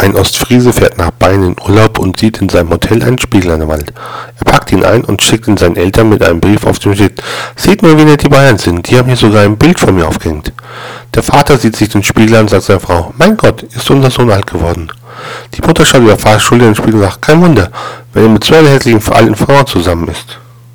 Ein Ostfriese fährt nach Bayern in Urlaub und sieht in seinem Hotel einen Spiegel an der Wand. Er packt ihn ein und schickt ihn seinen Eltern mit einem Brief, auf dem steht, seht mal, wie nett die Bayern sind, die haben hier sogar ein Bild von mir aufgehängt. Der Vater sieht sich den Spiegel an und sagt seiner Frau, mein Gott, ist unser Sohn alt geworden. Die Mutter schaut über Vaters Schulter in den Spiegel und sagt, kein Wunder, wenn er mit so einer hässlichen alten Frau zusammen ist.